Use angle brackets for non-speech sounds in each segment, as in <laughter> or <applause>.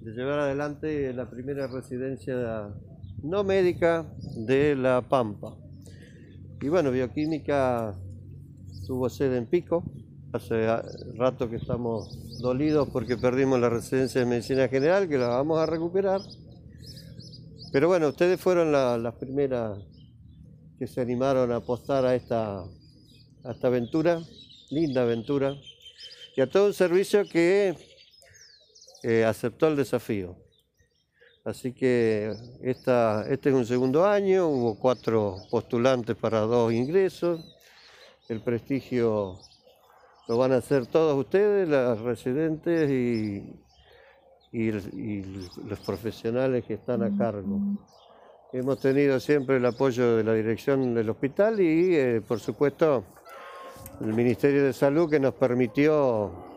de llevar adelante la primera residencia no médica de La Pampa. Y bueno, Bioquímica tuvo sede en Pico. Hace rato que estamos dolidos porque perdimos la residencia de Medicina General, que la vamos a recuperar. Pero bueno, ustedes fueron las primeras que se animaron a apostar a esta, a esta aventura, linda aventura, y a todo un servicio que eh, aceptó el desafío. Así que esta, este es un segundo año, hubo cuatro postulantes para dos ingresos, el prestigio lo van a hacer todos ustedes, los residentes y, los profesionales que están a cargo. Hemos tenido siempre el apoyo de la dirección del hospital y, eh, por supuesto, el Ministerio de Salud que nos permitió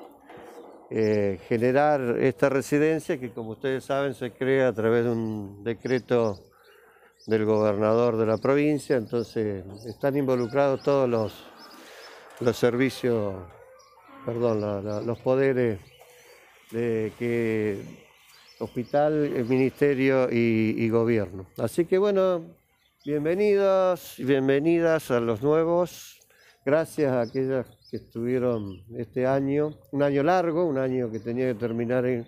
eh, generar esta residencia que, como ustedes saben, se crea a través de un decreto del gobernador de la provincia, entonces están involucrados todos los, los servicios, perdón, los poderes de que hospital, el ministerio y, gobierno. Así que bueno, bienvenidos y bienvenidas a los nuevos. Gracias a aquellas que estuvieron este año, un año largo, un año que tenía que terminar en,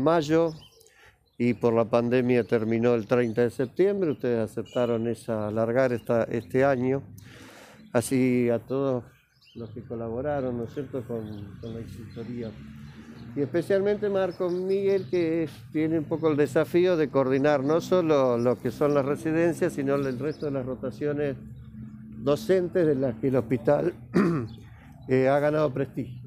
mayo y por la pandemia terminó el 30 de septiembre. Ustedes aceptaron esa, alargar esta, este año. Así a todos los que colaboraron, ¿no es con, con la exitoría y especialmente Marco Miguel, que tiene un poco el desafío de coordinar no solo lo que son las residencias, sino el resto de las rotaciones docentes de las que el hospital <clears throat> eh, ha ganado prestigio.